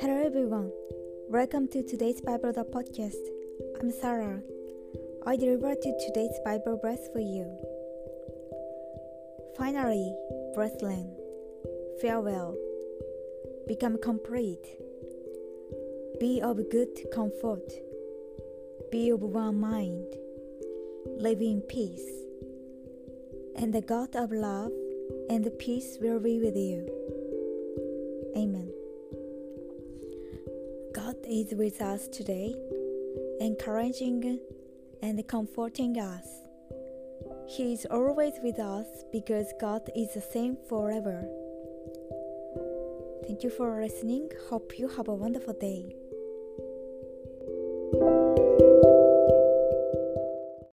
Hello everyone. Welcome to today's Bible the podcast. I'm Sarah. I deliver to today's Bible verse for you. Finally, brethren, farewell. Become complete. Be of good comfort. Be of one mind. Live in peace. And the God of love and peace will be with you. Amen. God is with us today, encouraging and comforting us. He is always with us because God is the same forever. Thank you for listening. Hope you have a wonderful day.